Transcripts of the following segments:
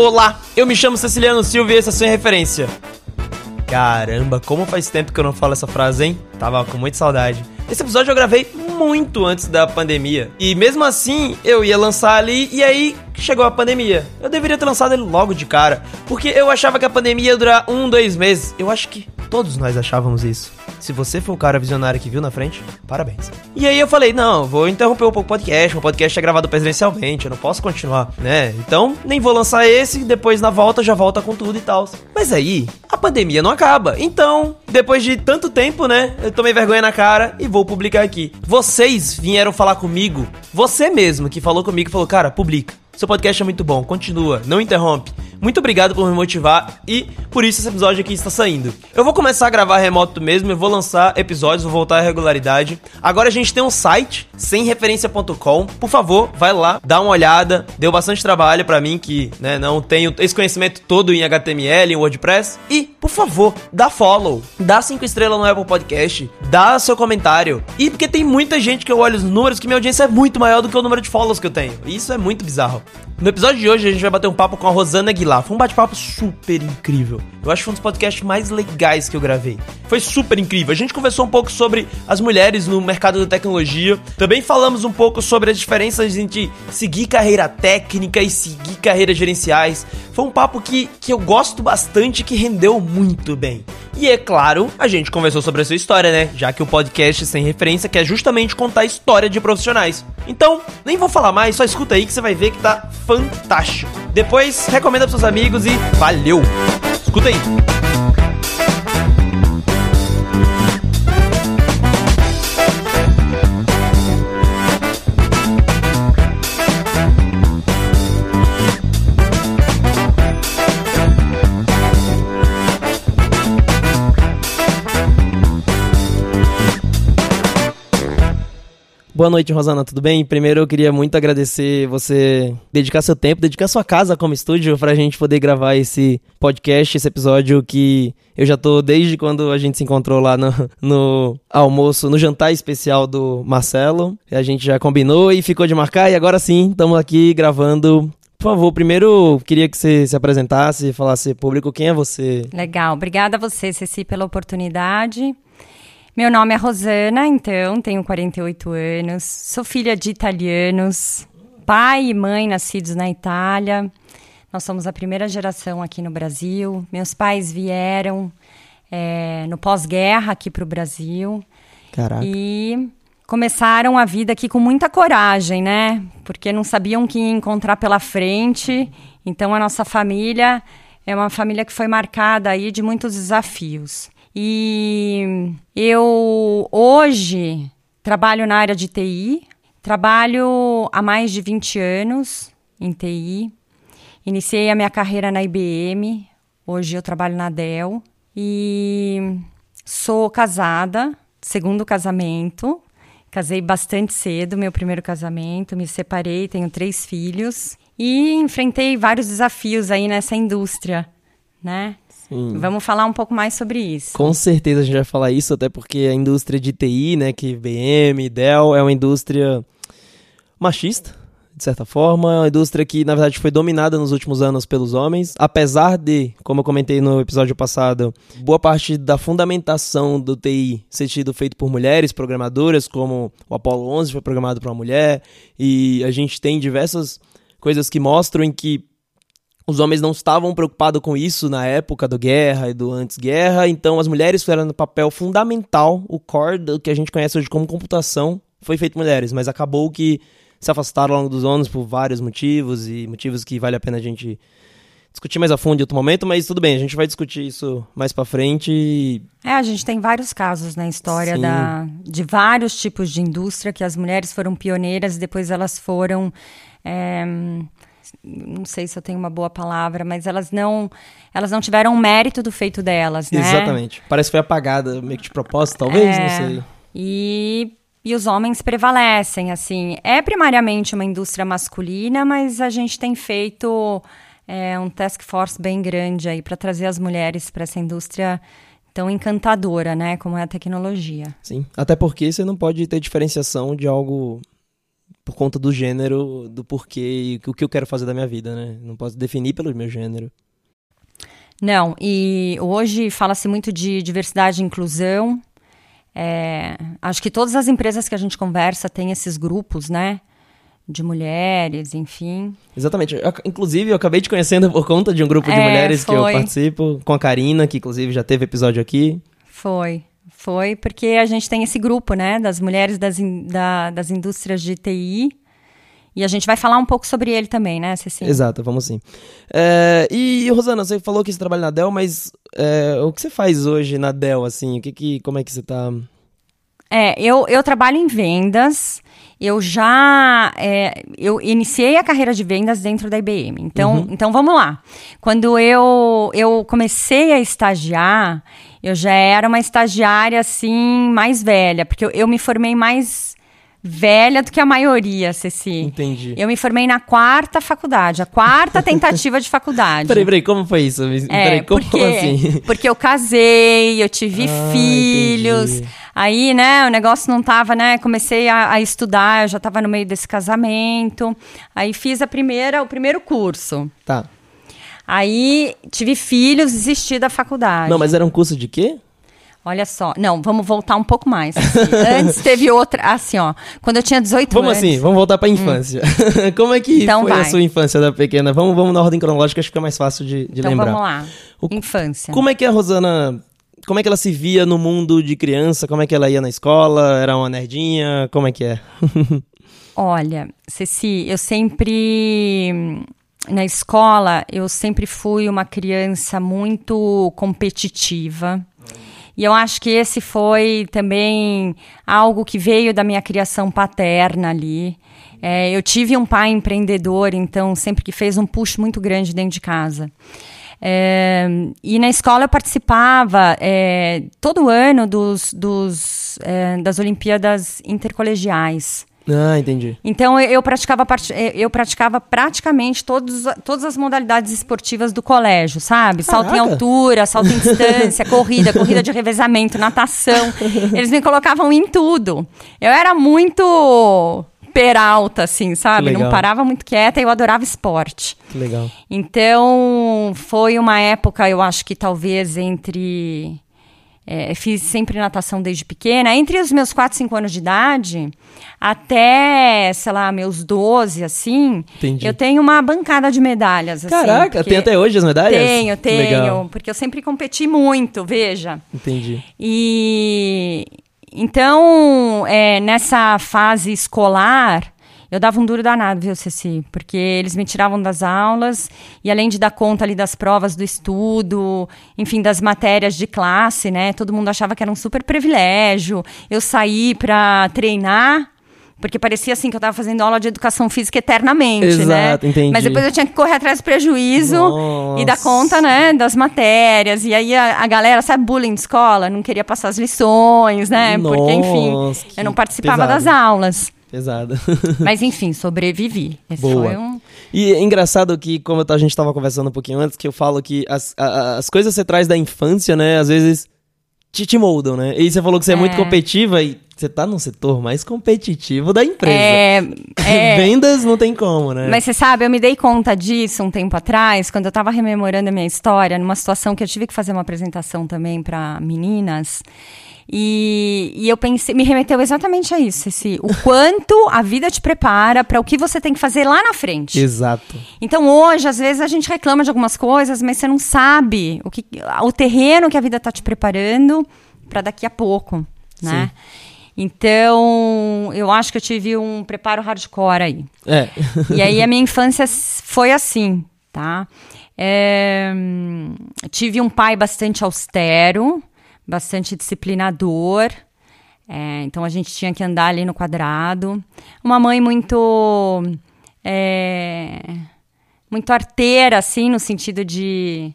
Olá, eu me chamo Ceciliano Silva e essa é sua referência. Caramba, como faz tempo que eu não falo essa frase, hein? Tava com muita saudade. Esse episódio eu gravei muito antes da pandemia. E mesmo assim, eu ia lançar ali e aí chegou a pandemia. Eu deveria ter lançado ele logo de cara. Porque eu achava que a pandemia ia durar um, dois meses. Eu acho que todos nós achávamos isso. Se você foi o cara visionário que viu na frente, parabéns. E aí eu falei, não, vou interromper um pouco o podcast, o podcast é gravado presencialmente, eu não posso continuar, né? Então, nem vou lançar esse, depois na volta já volta com tudo e tal. Mas aí, a pandemia não acaba. Então, depois de tanto tempo, né, eu tomei vergonha na cara e vou publicar aqui. Vocês vieram falar comigo, você mesmo que falou comigo, falou, cara, publica. Seu podcast é muito bom, continua, não interrompe. Muito obrigado por me motivar e por isso esse episódio aqui está saindo. Eu vou começar a gravar remoto mesmo, eu vou lançar episódios, vou voltar à regularidade. Agora a gente tem um site, semreferência.com. Por favor, vai lá, dá uma olhada. Deu bastante trabalho para mim que, né, não tenho esse conhecimento todo em HTML, em WordPress. E, por favor, dá follow, dá cinco estrelas no Apple Podcast, dá seu comentário. E porque tem muita gente que eu olho os números que minha audiência é muito maior do que o número de follows que eu tenho. Isso é muito bizarro. No episódio de hoje a gente vai bater um papo com a Rosana Aguilar. Foi um bate-papo super incrível. Eu acho que foi um dos podcasts mais legais que eu gravei. Foi super incrível. A gente conversou um pouco sobre as mulheres no mercado da tecnologia. Também falamos um pouco sobre as diferenças entre seguir carreira técnica e seguir carreiras gerenciais. Foi um papo que, que eu gosto bastante e que rendeu muito bem. E é claro, a gente conversou sobre a sua história, né? Já que o podcast sem referência quer justamente contar a história de profissionais. Então, nem vou falar mais, só escuta aí que você vai ver que tá fantástico. Depois, recomenda pros seus amigos e valeu! Escuta aí! Boa noite, Rosana, tudo bem? Primeiro eu queria muito agradecer você dedicar seu tempo, dedicar sua casa como estúdio pra gente poder gravar esse podcast, esse episódio que eu já tô desde quando a gente se encontrou lá no, no almoço, no jantar especial do Marcelo. A gente já combinou e ficou de marcar e agora sim, estamos aqui gravando por favor, primeiro queria que você se apresentasse, falasse público quem é você. Legal, obrigada a você, Ceci, pela oportunidade. Meu nome é Rosana, então, tenho 48 anos, sou filha de italianos, pai e mãe nascidos na Itália. Nós somos a primeira geração aqui no Brasil. Meus pais vieram é, no pós-guerra aqui para o Brasil. Caraca. E começaram a vida aqui com muita coragem, né? Porque não sabiam o que encontrar pela frente. Então, a nossa família é uma família que foi marcada aí de muitos desafios. E eu hoje trabalho na área de TI, trabalho há mais de 20 anos em TI. Iniciei a minha carreira na IBM, hoje eu trabalho na Dell e sou casada, segundo casamento. Casei bastante cedo, meu primeiro casamento, me separei, tenho três filhos e enfrentei vários desafios aí nessa indústria, né? Sim. Vamos falar um pouco mais sobre isso. Com certeza a gente vai falar isso, até porque a indústria de TI, né, que BM, Dell, é uma indústria machista, de certa forma, é uma indústria que, na verdade, foi dominada nos últimos anos pelos homens, apesar de, como eu comentei no episódio passado, boa parte da fundamentação do TI ser sido feito por mulheres programadoras, como o Apollo 11 foi programado por uma mulher, e a gente tem diversas coisas que mostram em que os homens não estavam preocupados com isso na época do guerra e do antes-guerra, então as mulheres fizeram um papel fundamental, o core do que a gente conhece hoje como computação foi feito mulheres, mas acabou que se afastaram ao longo dos anos por vários motivos e motivos que vale a pena a gente discutir mais a fundo em outro momento, mas tudo bem, a gente vai discutir isso mais para frente. É, a gente tem vários casos na história da, de vários tipos de indústria que as mulheres foram pioneiras e depois elas foram é, não sei se eu tenho uma boa palavra, mas elas não elas não tiveram mérito do feito delas, né? Exatamente. Parece que foi apagada meio que de propósito, talvez, é, não sei. E e os homens prevalecem, assim. É primariamente uma indústria masculina, mas a gente tem feito é, um task force bem grande aí para trazer as mulheres para essa indústria tão encantadora, né, como é a tecnologia. Sim, até porque você não pode ter diferenciação de algo por conta do gênero, do porquê e o que eu quero fazer da minha vida, né? Não posso definir pelo meu gênero. Não, e hoje fala-se muito de diversidade e inclusão. É, acho que todas as empresas que a gente conversa têm esses grupos, né? De mulheres, enfim. Exatamente. Eu, inclusive, eu acabei te conhecendo por conta de um grupo de é, mulheres foi. que eu participo, com a Karina, que inclusive já teve episódio aqui. Foi. Foi porque a gente tem esse grupo, né, das mulheres das, in, da, das indústrias de TI. E a gente vai falar um pouco sobre ele também, né, Cecília? Exato, vamos sim. É, e, Rosana, você falou que você trabalha na Dell, mas é, o que você faz hoje na Dell, assim? O que, que, como é que você tá... É, eu, eu trabalho em vendas. Eu já é, eu iniciei a carreira de vendas dentro da IBM. Então, uhum. então vamos lá. Quando eu, eu comecei a estagiar, eu já era uma estagiária assim mais velha, porque eu, eu me formei mais velha do que a maioria, Ceci. Entendi. Eu me formei na quarta faculdade, a quarta tentativa de faculdade. Peraí, peraí, como foi isso? É, peraí, como, porque, como assim? Porque eu casei, eu tive ah, filhos. Entendi. Aí, né, o negócio não tava, né? Comecei a, a, estudar, eu já tava no meio desse casamento. Aí fiz a primeira, o primeiro curso. Tá. Aí tive filhos, desisti da faculdade. Não, mas era um curso de quê? Olha só, não, vamos voltar um pouco mais. Assim. Antes teve outra, assim, ó, quando eu tinha 18 vamos anos. Vamos assim, vamos voltar para a infância. Hum. Como é que então foi vai. a sua infância da pequena? Vamos, vamos na ordem cronológica, acho que fica mais fácil de, de então lembrar. Então vamos lá. O, infância. Como é que a Rosana como é que ela se via no mundo de criança? Como é que ela ia na escola? Era uma nerdinha? Como é que é? Olha, Ceci, eu sempre na escola, eu sempre fui uma criança muito competitiva. E eu acho que esse foi também algo que veio da minha criação paterna ali. É, eu tive um pai empreendedor, então sempre que fez um push muito grande dentro de casa. É, e na escola eu participava é, todo ano dos, dos é, das Olimpíadas Intercolegiais. Ah, entendi. Então eu, praticava eh, eu praticava praticamente todos, todas as modalidades esportivas do colégio, sabe? Caraca. Salto em altura, salto em distância, corrida, corrida de revezamento, natação. Eles me colocavam em tudo. Eu era muito peralta, assim, sabe? Não parava muito quieta e eu adorava esporte. Que legal. Então, foi uma época, eu acho que talvez entre é, fiz sempre natação desde pequena. Entre os meus 4, 5 anos de idade, até, sei lá, meus 12, assim, Entendi. eu tenho uma bancada de medalhas. Assim, Caraca, tem até hoje as medalhas? Tenho, tenho. Legal. Porque eu sempre competi muito, veja. Entendi. E. Então, é, nessa fase escolar, eu dava um duro danado, viu, Ceci? Porque eles me tiravam das aulas e além de dar conta ali das provas do estudo, enfim, das matérias de classe, né? Todo mundo achava que era um super privilégio. Eu saí para treinar porque parecia assim que eu estava fazendo aula de educação física eternamente, Exato, né? Entendi. Mas depois eu tinha que correr atrás do prejuízo Nossa. e dar conta, né, das matérias. E aí a, a, galera, sabe, bullying de escola, não queria passar as lições, né? Nossa, Porque, enfim, eu não participava pesado. das aulas. Pesada. Mas enfim, sobrevivi. Esse Boa. Um... E é engraçado que, como a gente estava conversando um pouquinho antes, que eu falo que as, a, as coisas que você traz da infância, né, às vezes te, te moldam, né? E você falou que você é, é muito competitiva e você tá no setor mais competitivo da empresa. É, é... Vendas não tem como, né? Mas você sabe, eu me dei conta disso um tempo atrás, quando eu tava rememorando a minha história, numa situação que eu tive que fazer uma apresentação também para meninas. E, e, eu pensei, me remeteu exatamente a isso, esse, o quanto a vida te prepara para o que você tem que fazer lá na frente. Exato. Então hoje, às vezes, a gente reclama de algumas coisas, mas você não sabe o, que, o terreno que a vida está te preparando para daqui a pouco, né? Sim. Então, eu acho que eu tive um preparo hardcore aí. É. e aí a minha infância foi assim, tá? É, tive um pai bastante austero, bastante disciplinador. É, então a gente tinha que andar ali no quadrado. Uma mãe muito. É, muito arteira, assim, no sentido de.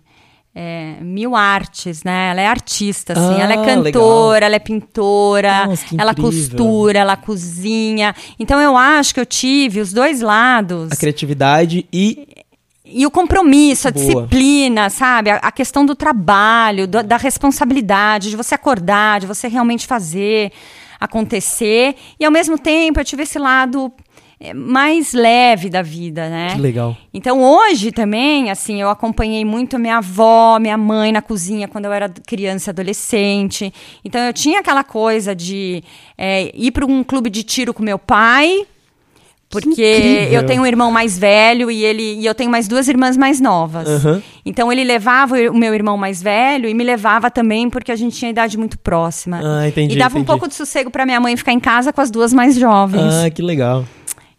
É, mil artes, né? Ela é artista, assim. Ah, ela é ah, cantora, legal. ela é pintora, Nossa, ela costura, ela cozinha. Então eu acho que eu tive os dois lados. A criatividade e e o compromisso, a Boa. disciplina, sabe? A, a, questão do trabalho, do, da responsabilidade, de você acordar, de você realmente fazer acontecer. E ao mesmo tempo eu tive esse lado mais leve da vida, né? Que legal. Então hoje também, assim, eu acompanhei muito minha avó, minha mãe na cozinha quando eu era criança adolescente. Então eu tinha aquela coisa de é, ir para um clube de tiro com meu pai, porque eu tenho um irmão mais velho e ele e eu tenho mais duas irmãs mais novas. Uhum. Então ele levava o meu irmão mais velho e me levava também porque a gente tinha idade muito próxima. Ah, entendi. E dava entendi. um pouco de sossego para minha mãe ficar em casa com as duas mais jovens. Ah, que legal.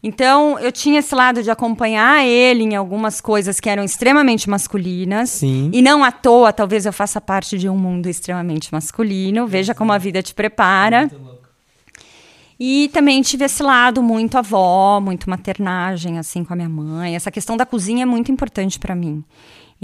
Então, eu tinha esse lado de acompanhar ele em algumas coisas que eram extremamente masculinas. Sim. E não à toa, talvez eu faça parte de um mundo extremamente masculino. Veja como a vida te prepara. E também tive esse lado muito avó, muito maternagem, assim, com a minha mãe. Essa questão da cozinha é muito importante para mim.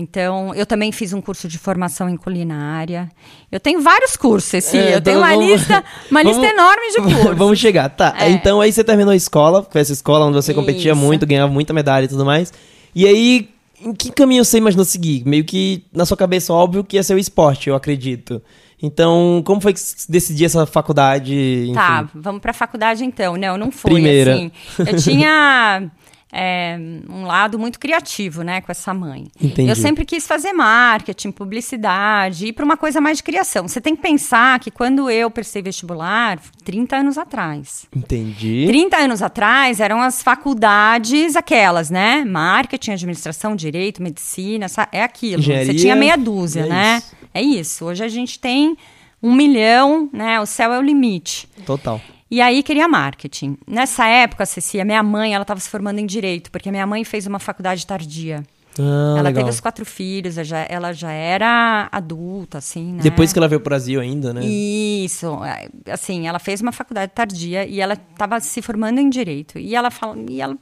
Então, eu também fiz um curso de formação em culinária. Eu tenho vários cursos esse. É, eu tenho então uma vamos- lista, uma lista vamos- enorme de cursos. Vamos chegar. Tá, É. então aí você terminou a escola, foi essa escola onde você competia Isso. muito, ganhava muita medalha e tudo mais. E aí, em que caminho você imaginou seguir? Meio que na sua cabeça, óbvio que ia ser o esporte, eu acredito. Então, como foi que você decidiu essa faculdade? Enfim? Tá, vamos pra faculdade então. Não, não foi Primeira. assim. Eu tinha é, um lado muito criativo, né, com essa mãe. Entendi. Eu sempre quis fazer marketing, publicidade, ir para uma coisa mais de criação. Você tem que pensar que quando eu prestei vestibular, 30 anos atrás. Entendi. 30 anos atrás eram as faculdades aquelas, né? Marketing, administração, direito, medicina, é aquilo. Engenharia, Você tinha meia dúzia, é né? isso. É isso. Hoje a gente tem um milhão, né? O céu é o limite. Total. E aí queria marketing. Nessa época, Ceci, a minha mãe, ela estava se formando em direito, porque a minha mãe fez uma faculdade tardia. Ah, ela legal. teve os quatro filhos, ela já, ela já era adulta, assim, né? Depois que ela veio pro Brasil ainda, né? Isso, é, assim, ela fez uma faculdade tardia e ela estava se formando em direito. E ela fala, e ela,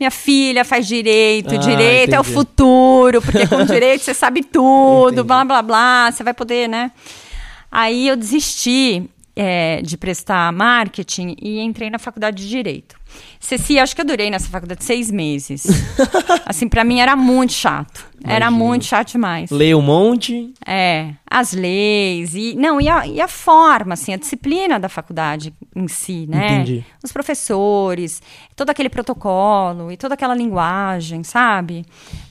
minha filha faz direito, Ah, direito é o entendi. futuro, porque com direito você sabe tudo, Entendi. blá blá blá, você vai poder, né? Aí eu desisti é, de prestar marketing e entrei na faculdade de direito. Ceci, acho que eu durei nessa faculdade seis meses. assim, para mim era muito chato. Era Imagino. muito chato demais. Leia um monte. É, as leis e não e a, e a forma, assim, a disciplina da faculdade em si, né? Entendi. Os professores, todo aquele protocolo e toda aquela linguagem, sabe?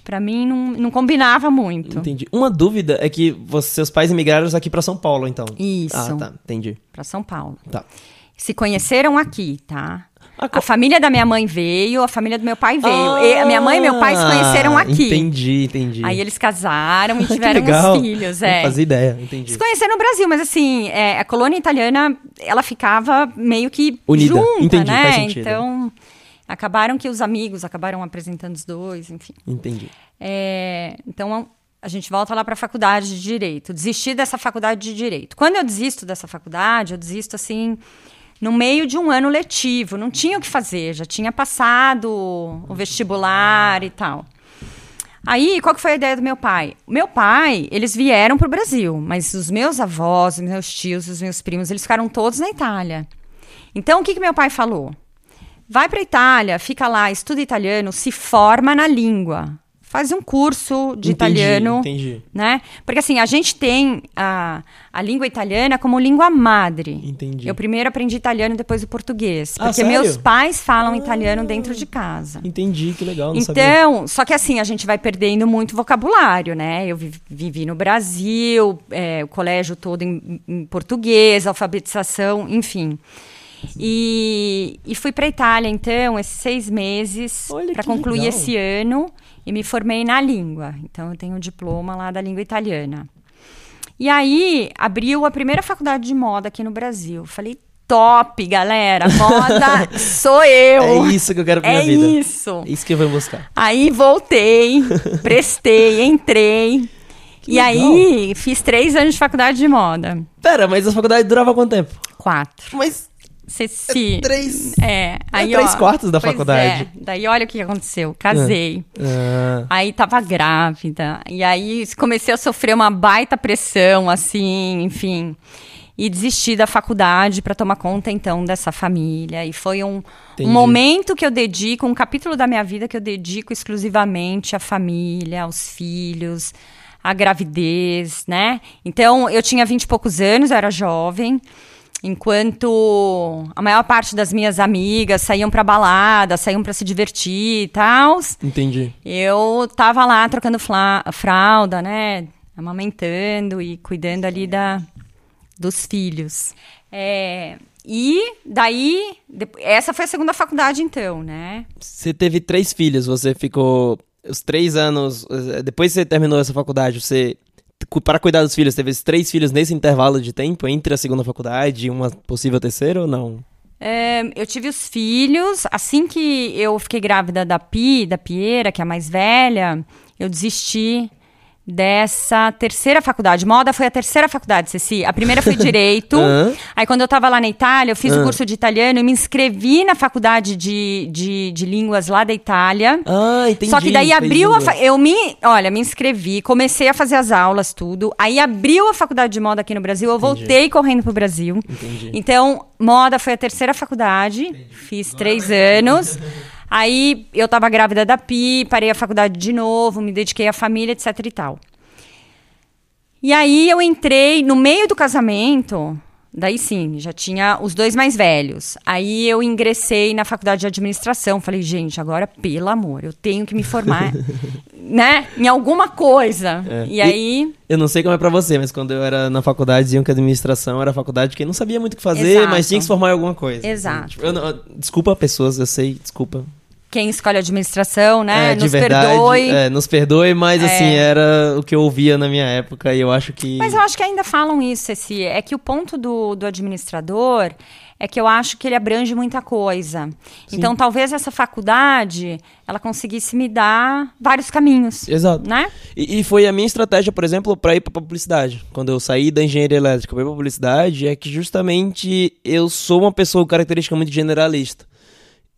Pra mim não, não combinava muito. Entendi. Uma dúvida é que você- seus pais emigraram aqui pra São Paulo, então. Isso. Ah, tá. Entendi. Pra São Paulo. Tá. Se conheceram aqui, tá? Ah, A co- família da minha mãe veio, a família do meu pai veio. Ah, E a minha mãe e meu pai se conheceram aqui. Entendi, entendi. Aí eles casaram e Que tiveram uns filhos, Não é. fazia ideia, entendi. Se conheceram no Brasil, mas assim, é, a colônia italiana, ela ficava meio que Unida. junta, Entendi, né? faz sentido. Então, acabaram que os amigos acabaram apresentando os dois, enfim. Entendi. É, então, a gente volta lá para a faculdade de Direito. Desisti dessa faculdade de Direito. Quando eu desisto dessa faculdade, eu desisto assim, no meio de um ano letivo. Não tinha o que fazer, já tinha passado o vestibular e tal. Aí, qual que foi a ideia do meu pai? Meu pai, eles vieram para o Brasil, mas os meus avós, os meus tios, os meus primos, eles ficaram todos na Itália. Então, o que, que meu pai falou? Vai para Itália, fica lá, estuda italiano, se forma na língua. Faz um curso de Entendi, italiano, entendi. né? Porque assim, a gente tem a, a língua italiana como língua madre. Entendi. Eu primeiro aprendi italiano, depois o português. Ah, Porque sério? meus pais falam italiano dentro de casa. Entendi, que legal, não sabia. Então, só que assim, a gente vai perdendo muito vocabulário, né? Eu vi- vivi no Brasil, é, o colégio todo em, em português, alfabetização, enfim. E, e fui para Itália, então, esses seis meses, para concluir legal. esse ano, e me formei na língua. Então, eu tenho um diploma lá da língua italiana. E aí, abriu a primeira faculdade de moda aqui no Brasil. Falei, top, galera, moda sou eu. É isso que eu quero pra É minha vida. isso. É isso que eu vou buscar. Aí voltei, prestei, entrei. Que e legal. aí fiz três anos de faculdade de moda. Pera, mas a faculdade durava quanto tempo? Quatro. Mas Ceci. três... É, aí, três ó, quartos da pois faculdade. é. Daí olha o que aconteceu. Casei. Ah, Aí tava grávida. E aí comecei a sofrer uma baita pressão, assim, enfim. E desisti da faculdade para tomar conta, então, dessa família. E foi um, um momento que eu dedico, um capítulo da minha vida que eu dedico exclusivamente à família, aos filhos, à gravidez, né? Então, eu tinha vinte e poucos anos, eu era jovem. Enquanto a maior parte das minhas amigas saíam pra balada, saíam pra se divertir e tal. Entendi. Eu tava lá trocando fralda, né? Amamentando e cuidando ali da, dos filhos. É, e daí, essa foi a segunda faculdade, então, né? Você teve três filhos, você ficou os três anos. Eh, depois que você terminou essa faculdade, você para cuidar dos filhos, teve três filhos nesse intervalo de tempo entre a segunda faculdade e uma possível terceira ou não? É, eu tive os filhos. Assim que eu fiquei grávida da Pi, da Piera, que é a mais velha, eu desisti dessa terceira faculdade. Moda foi a terceira faculdade, Ceci. A primeira foi Direito. uhum. Aí, quando eu estava lá na Itália, eu fiz uhum. o curso de italiano e me inscrevi na faculdade de, de, de línguas lá da Itália. Ah, entendi. Só que daí abriu a... Eu me... Olha, me inscrevi, comecei a fazer as aulas, tudo. Aí abriu a faculdade de moda aqui no Brasil, eu entendi. voltei correndo pro Brasil. Entendi. Então, moda foi a terceira faculdade. Entendi. Fiz três anos. Aí eu tava grávida da Pi, parei a faculdade de novo, me dediquei à família, etc e tal. E aí eu entrei no meio do casamento, daí sim, já tinha os dois mais velhos. Aí eu ingressei na faculdade de administração, falei, gente, agora pelo amor, eu tenho que me formar, né, em alguma coisa. É. E, e aí eu não sei como é para você, mas quando eu era na faculdade, diziam que administração era a faculdade que não sabia muito o que fazer, Exato. mas tinha que se formar em alguma coisa. Assim. Exato. Assim, tipo, eu, desculpa pessoas, eu sei, desculpa quem escolhe a administração, né? É, nos verdade, perdoe. É, nos perdoe, mas é. assim, era o que eu ouvia na minha época e eu acho que. Mas eu acho que ainda falam isso, esse. É que o ponto do, do administrador é que eu acho que ele abrange muita coisa. Sim. Então, talvez essa faculdade ela conseguisse me dar vários caminhos. Exato. Né? E, e foi a minha estratégia, por exemplo, para ir para publicidade. Quando eu saí da engenharia elétrica para publicidade, é que justamente eu sou uma pessoa com característica muito generalista.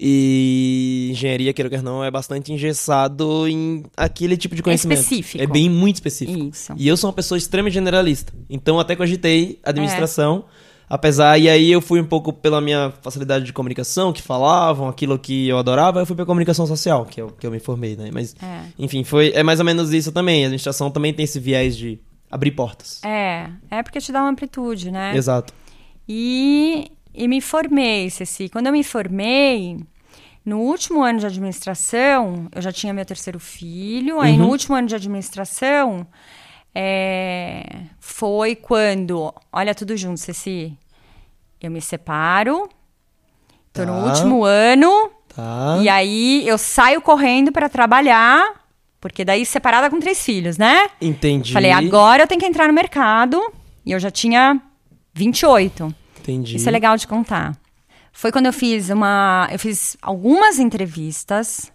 E engenharia, queira ou não, é bastante engessado em aquele tipo de conhecimento. É específico. É bem muito específico. Isso. E eu sou uma pessoa extremamente generalista. Então até cogitei administração. É. Apesar, e aí eu fui um pouco pela minha facilidade de comunicação, que falavam aquilo que eu adorava, eu fui pra comunicação social, que é o que eu me formei, né? Mas, é. enfim, foi, é mais ou menos isso também. A administração também tem esse viés de abrir portas. É, é porque te dá uma amplitude, né? Exato. E, e me formei, Ceci. Quando eu me formei, no último ano de administração, eu já tinha meu terceiro filho. Aí, no uhum. último ano de administração, é, foi quando. Olha tudo junto, Ceci. Eu me separo. Tô tá. no último ano. Tá. E aí eu saio correndo para trabalhar. Porque daí separada com três filhos, né? Entendi. Falei, agora eu tenho que entrar no mercado. E eu já tinha 28. Entendi. Isso é legal de contar foi quando eu fiz uma. Eu fiz algumas entrevistas.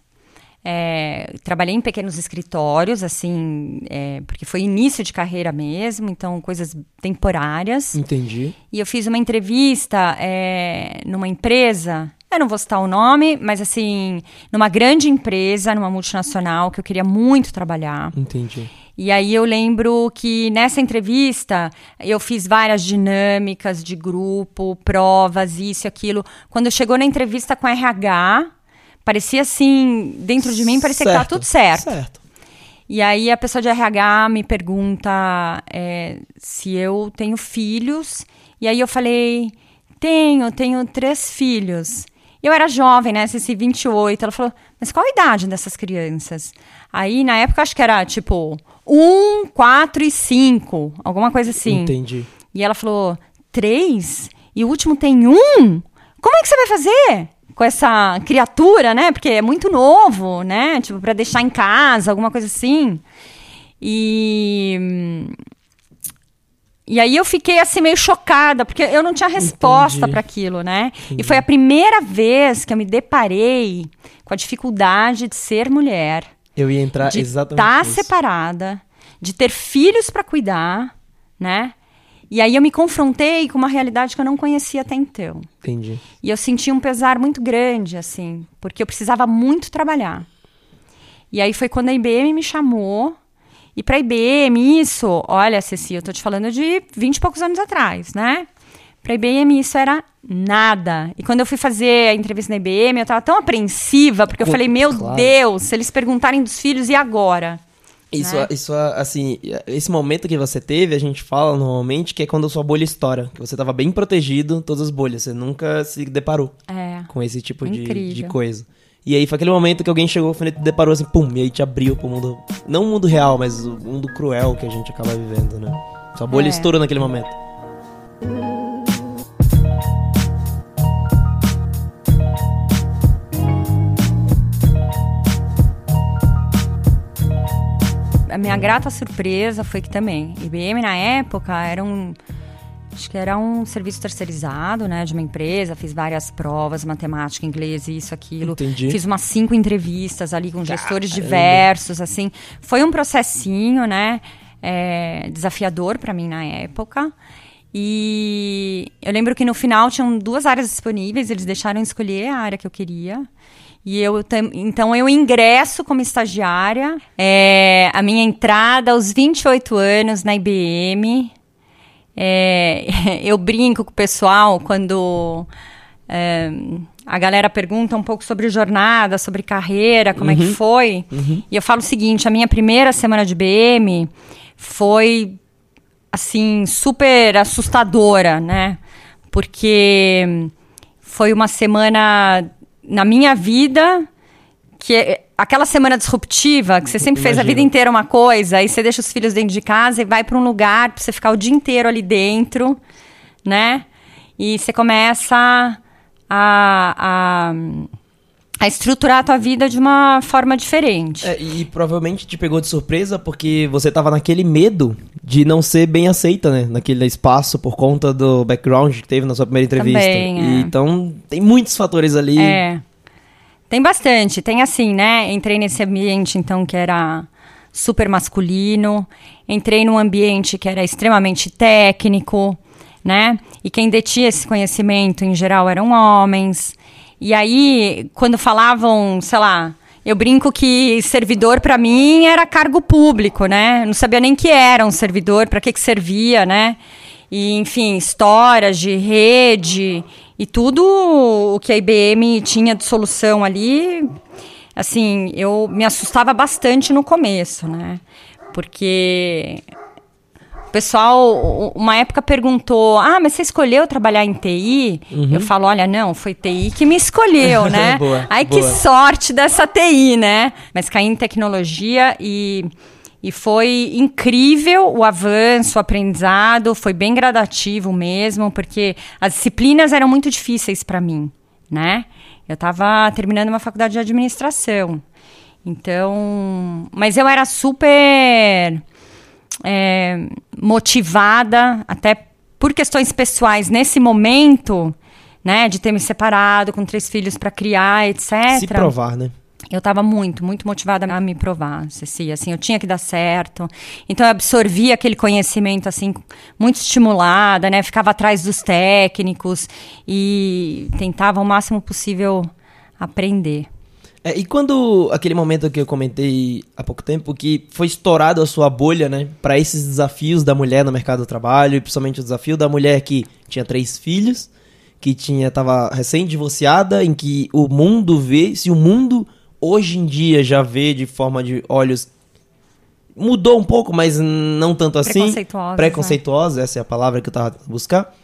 É, trabalhei em pequenos escritórios, assim, é, porque foi início de carreira mesmo, então coisas temporárias. Entendi. E eu fiz uma entrevista é, numa empresa, eu não vou citar o nome, mas assim, numa grande empresa, numa multinacional que eu queria muito trabalhar. Entendi. E aí eu lembro que nessa entrevista eu fiz várias dinâmicas de grupo, provas, isso e aquilo. Quando chegou na entrevista com a RH, parecia assim, dentro de mim parecia certo. que estava tudo certo. Certo. E aí a pessoa de RH me pergunta é, se eu tenho filhos. E aí eu falei, tenho, tenho três filhos. Eu era jovem, né? Esse 28. Ela falou, mas qual a idade dessas crianças? Aí, na época, acho que era tipo um, quatro e cinco. Alguma coisa assim. Entendi. E ela falou: três? E o último tem um? Como é que você vai fazer? Com essa criatura, né? Porque é muito novo, né? Tipo, pra deixar em casa, alguma coisa assim. E. E aí eu fiquei assim meio chocada, porque eu não tinha resposta para aquilo, né? Entendi. E foi a primeira vez que eu me deparei com a dificuldade de ser mulher eu ia entrar de exatamente. Estar tá separada, de ter filhos para cuidar, né? E aí eu me confrontei com uma realidade que eu não conhecia até então. Entendi. E eu senti um pesar muito grande, assim, porque eu precisava muito trabalhar. E aí foi quando a IBM me chamou. E para a IBM, isso, olha, Ceci, eu tô te falando de 20 e poucos anos atrás, né? Para a IBM isso era nada. E quando eu fui fazer a entrevista na IBM, eu estava tão apreensiva, porque eu falei, meu claro. Deus, se eles perguntarem dos filhos, e agora? Isso, né? isso, assim, esse momento que você teve, a gente fala normalmente que é quando a sua bolha estoura. Que você tava bem protegido, todas as bolhas. Você nunca se deparou É. com esse tipo de, Incrível. de coisa. E aí foi aquele momento que alguém chegou e deparou assim, pum, e aí te abriu pro mundo. Não o mundo real, mas o mundo cruel que a gente acaba vivendo, né? Sua bolha É. estourou naquele momento. A minha grata surpresa foi que também, IBM na época era um. Acho que era um serviço terceirizado, né, de uma empresa. Fiz várias provas, matemática, inglês, isso, aquilo. Entendi. Fiz umas cinco entrevistas ali com gestores Caramba. diversos, assim. Foi um processinho, né, é, desafiador para mim na época. E eu lembro que no final tinham duas áreas disponíveis, eles deixaram escolher a área que eu queria. E eu então eu ingresso como estagiária. É, a minha entrada aos 28 anos na IBM. É, eu brinco com o pessoal quando é, a galera pergunta um pouco sobre jornada, sobre carreira, como é que foi. E eu falo o seguinte: a minha primeira semana de IBM foi assim super assustadora, né? Porque foi uma semana na minha vida que é aquela semana disruptiva que você sempre fez a vida inteira uma coisa e você deixa os filhos dentro de casa e vai para um lugar para você ficar o dia inteiro ali dentro, né? E você começa a, a, a estruturar a tua vida de uma forma diferente. É, e provavelmente te pegou de surpresa porque você tava naquele medo de não ser bem aceita, né? Naquele espaço por conta do background que teve na sua primeira entrevista. Também, é. E, então, tem muitos fatores ali. É. Tem bastante. Tem assim, né? Entrei nesse ambiente, então, que era super masculino. Entrei num ambiente que era extremamente técnico, né? E quem detinha esse conhecimento, em geral, eram homens. E aí, quando falavam, sei lá, eu brinco que servidor para mim era cargo público, né? Não sabia nem que era um servidor, para que que servia, né? E, enfim, histórias de rede e tudo o que a IBM tinha de solução ali, assim, eu me assustava bastante no começo, né? Porque o pessoal, uma época perguntou: Ah, mas você escolheu trabalhar em TI? Eu falo: Olha, não, foi TI que me escolheu, né? Boa, Ai, que boa. sorte dessa TI, né? Mas caí em tecnologia e, e foi incrível o avanço, o aprendizado, foi bem gradativo mesmo, porque as disciplinas eram muito difíceis para mim, né? Eu estava terminando uma faculdade de administração. Então, mas eu era super é, motivada, até por questões pessoais nesse momento, né, de ter me separado com três filhos para criar, etc. Se provar, né? Eu estava muito, muito motivada a me provar, Ceci, assim, eu tinha que dar certo. Então eu absorvia aquele conhecimento assim muito estimulada, né? Ficava atrás dos técnicos e tentava o máximo possível aprender. É, e quando aquele momento que eu comentei há pouco tempo, que foi estourado a sua bolha, né, para esses desafios da mulher no mercado do trabalho, e principalmente o desafio da mulher que tinha três filhos, que tinha tava recém-divorciada, em que o mundo vê, se o mundo hoje em dia já vê de forma de olhos mudou um pouco, mas não tanto assim. Preconceituosa, Preconceituosa, essa é a palavra que eu tava buscar.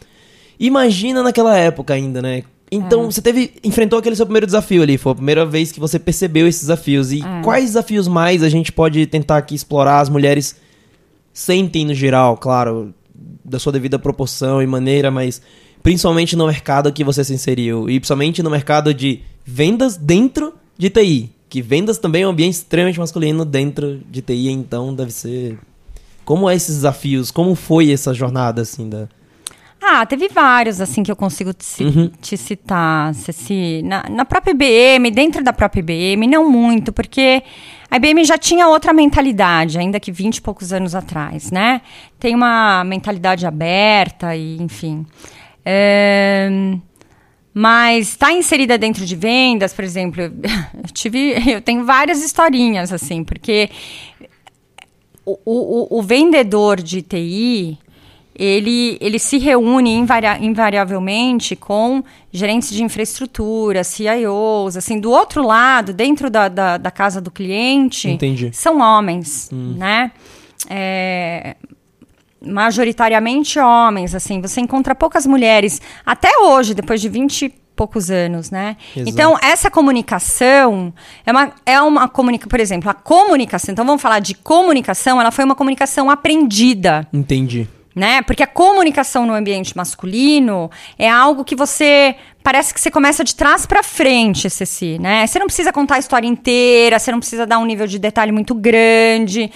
Imagina naquela época ainda, né? Então, você teve enfrentou aquele seu primeiro desafio ali, foi a primeira vez que você percebeu esses desafios. E É. quais desafios mais a gente pode tentar aqui explorar as mulheres sentem no geral, claro, da sua devida proporção e maneira, mas principalmente no mercado que você se inseriu. E principalmente no mercado de vendas dentro de TI, que vendas também é um ambiente extremamente masculino dentro de TI, então deve ser. Como é esses desafios, como foi essa jornada assim da Ah, teve vários, assim, que eu consigo te, Uhum. te citar, Ceci. Na, na própria IBM, dentro da própria IBM, não muito, porque a IBM já tinha outra mentalidade, ainda que 20 e poucos anos atrás, né? Tem uma mentalidade aberta e, enfim. É, Mas está inserida dentro de vendas, por exemplo, eu tive, eu tenho várias historinhas, assim, porque o, o, o vendedor de TI, ele, ele se reúne invaria invariavelmente com gerentes de infraestrutura, CIOs, assim, do outro lado, dentro da, da, da casa do cliente, Entendi. são homens, hum. né? É, majoritariamente homens, assim, você encontra poucas mulheres, até hoje, depois de 20 poucos anos, né? Exato. Então, essa comunicação é uma, é uma comunicação, por exemplo, a comunicação, então vamos falar de comunicação, ela foi uma comunicação aprendida. Entendi. Né? Porque a comunicação no ambiente masculino é algo que você parece que você começa de trás para frente, Ceci, né? Você não precisa contar a história inteira, você não precisa dar um nível de detalhe muito grande.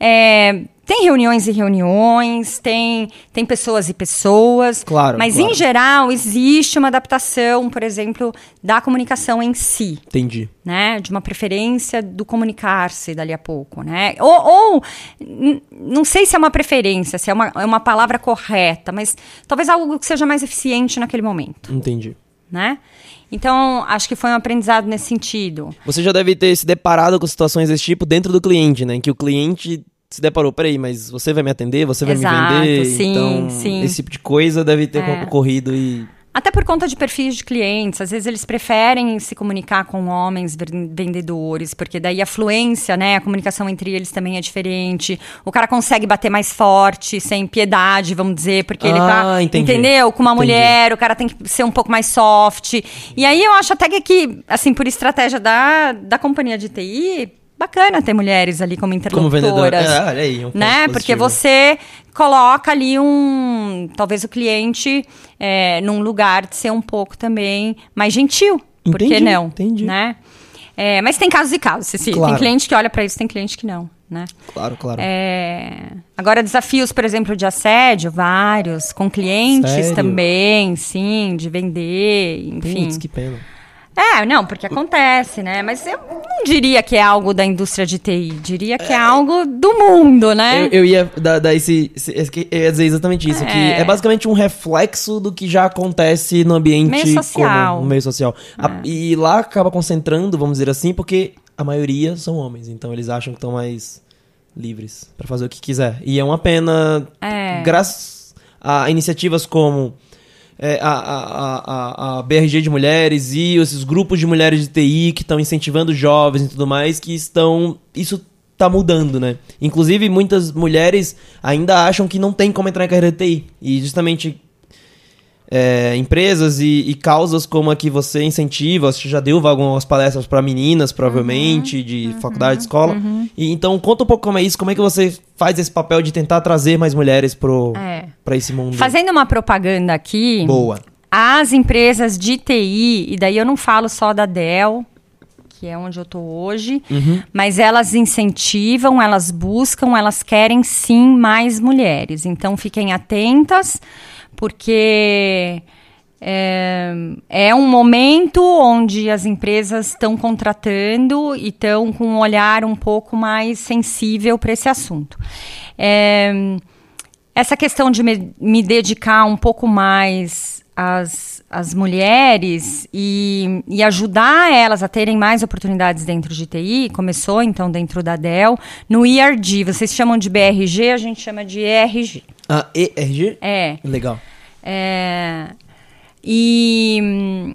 É, tem reuniões e reuniões, tem, tem pessoas e pessoas. Claro. Mas, claro. em geral, existe uma adaptação, por exemplo, da comunicação em si. Entendi. Né? De uma preferência do comunicar-se dali a pouco, né? Ou, ou não sei se é uma preferência, se é uma, é uma palavra correta, mas talvez algo que seja mais eficiente naquele momento. Entendi. Né? Então, acho que foi um aprendizado nesse sentido. Você já deve ter se deparado com situações desse tipo dentro do cliente, né? Em que o cliente se deparou, peraí, mas você vai me atender, você vai Exato, me vender? Sim, então, sim. esse tipo de coisa deve ter é. ocorrido e... Até por conta de perfis de clientes, às vezes eles preferem se comunicar com homens vendedores, porque daí a fluência, né, a comunicação entre eles também é diferente. O cara consegue bater mais forte, sem piedade, vamos dizer, porque ah, ele tá, entendi. entendeu? Com uma entendi. mulher, o cara tem que ser um pouco mais soft. E aí eu acho até que, assim, por estratégia da, da companhia de TI, bacana ter mulheres ali como interlocutoras. Como vendedor. É, olha aí, um né? Porque você coloca ali um. Talvez o cliente é, num lugar de ser um pouco também mais gentil. Entendi, Por que não? Entendi. Né? É, mas tem casos e casos, Ceci. Claro. Tem cliente que olha para isso, tem cliente que não. Né? Claro, claro. É... Agora, desafios, por exemplo, de assédio, vários. Com clientes Sério? também, sim, de vender, enfim. Putz, que pena. É, não, porque acontece, né? Mas eu não diria que é algo da indústria de TI, diria que é, é algo do mundo, né? Eu, eu ia dar, dar esse, esse, Eu ia dizer exatamente isso, é. que é basicamente um reflexo do que já acontece no ambiente meio social. Comum, no meio social. É. A, e lá acaba concentrando, vamos dizer assim, porque a maioria são homens, então eles acham que estão mais livres para fazer o que quiser. E é uma pena, é. graças a iniciativas como é, a, a, a, a, BRG de mulheres e esses grupos de mulheres de TI que estão incentivando jovens e tudo mais, que estão. Isso tá mudando, né? Inclusive, muitas mulheres ainda acham que não tem como entrar em carreira de TI. E justamente é, empresas e, e, causas como a que você incentiva, você já deu algumas palestras para meninas, provavelmente, uhum, de uhum, faculdade, escola. Uhum. E, então, conta um pouco como é isso, como é que você faz esse papel de tentar trazer mais mulheres pro, é. para esse mundo. Fazendo uma propaganda aqui. Boa. As empresas de TI, e daí eu não falo só da Dell, que é onde eu tô hoje, uhum. mas elas incentivam, elas buscam, elas querem sim mais mulheres. Então fiquem atentas porque é, é, um momento onde as empresas estão contratando e estão com um olhar um pouco mais sensível para esse assunto. É, essa questão de me, me, dedicar um pouco mais às, às mulheres e, e, ajudar elas a terem mais oportunidades dentro de TI, começou então dentro da Dell, no ERG. Vocês chamam de BRG, a gente chama de ERG. Ah, ERG? É. Legal. É, e hum,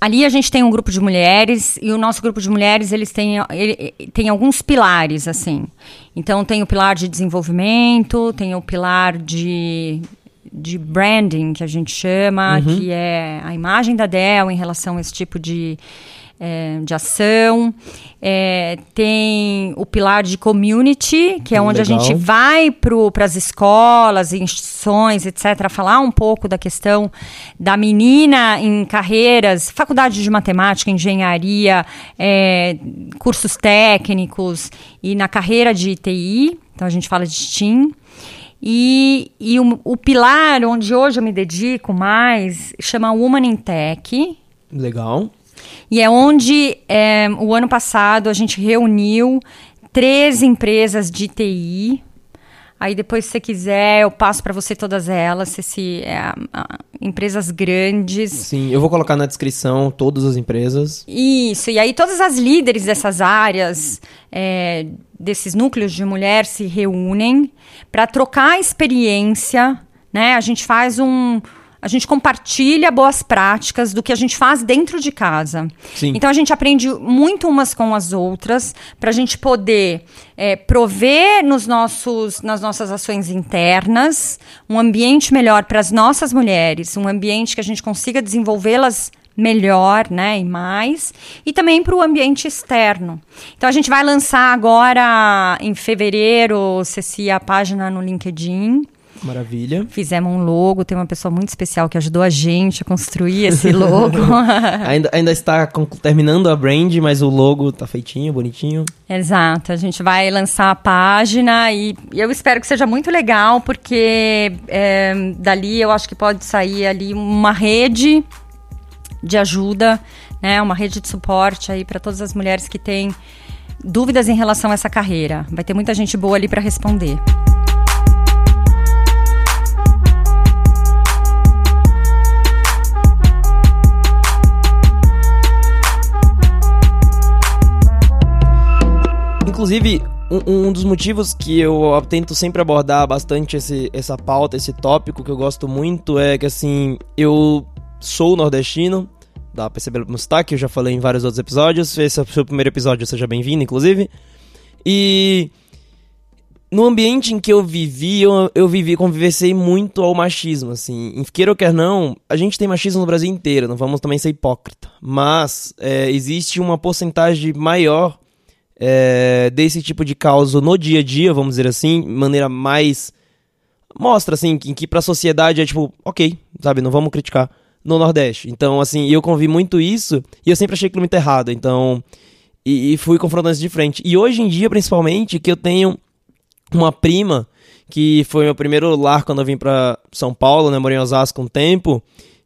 ali a gente tem um grupo de mulheres e o nosso grupo de mulheres eles têm, ele, tem alguns pilares assim. Então tem o pilar de desenvolvimento, tem o pilar de de branding que a gente chama, uhum. que é a imagem da Dell em relação a esse tipo de é, de ação. É, tem o pilar de community, que é onde Legal. a gente vai para as escolas, instituições, etc., falar um pouco da questão da menina em carreiras, faculdade de matemática, engenharia, é, cursos técnicos e na carreira de TI. Então a gente fala de STEAM. E, e o, o pilar onde hoje eu me dedico mais chama Woman in Tech. Legal. E é onde é, o ano passado a gente reuniu três empresas de TI. Aí depois, se você quiser, eu passo para você todas elas, se, é, empresas grandes. Sim, eu vou colocar na descrição todas as empresas. Isso, e aí todas as líderes dessas áreas, é, desses núcleos de mulher se reúnem para trocar experiência né? A gente faz um, a gente compartilha boas práticas do que a gente faz dentro de casa. Sim. Então a gente aprende muito umas com as outras para a gente poder é, prover nos nossos, nas nossas ações internas um ambiente melhor para as nossas mulheres, um ambiente que a gente consiga desenvolvê-las melhor, né, e mais, e também para o ambiente externo. Então a gente vai lançar agora em fevereiro, Ceci, a página no LinkedIn. Maravilha. Fizemos um logo, tem uma pessoa muito especial que ajudou a gente a construir esse logo. ainda, ainda está terminando a brand, mas o logo tá feitinho, bonitinho. Exato, a gente vai lançar a página e, e eu espero que seja muito legal, porque é, dali eu acho que pode sair ali uma rede de ajuda, né, uma rede de suporte aí para todas as mulheres que têm dúvidas em relação a essa carreira. Vai ter muita gente boa ali para responder. Inclusive, um, um, dos motivos que eu tento sempre abordar bastante esse, essa pauta, esse tópico que eu gosto muito é que, assim, eu sou nordestino, dá pra perceber no sotaque, eu já falei em vários outros episódios, esse é o seu primeiro episódio, seja bem-vindo, inclusive. E no ambiente em que eu vivi, eu, eu vivi, convivei muito ao machismo, assim. Queira ou quer não, a gente tem machismo no Brasil inteiro, não vamos também ser hipócrita. Mas é, existe uma porcentagem maior é, desse tipo de causa no dia a dia, vamos dizer assim, maneira mais. Mostra, assim, que, que pra sociedade é tipo, ok, sabe, não vamos criticar no Nordeste. Então, assim, eu convi muito isso e eu sempre achei aquilo muito errado. Então, e, e fui confrontando isso de frente. E hoje em dia, principalmente, que eu tenho uma prima que foi meu primeiro lar quando eu vim pra São Paulo, né? Morei em Osasco um tempo.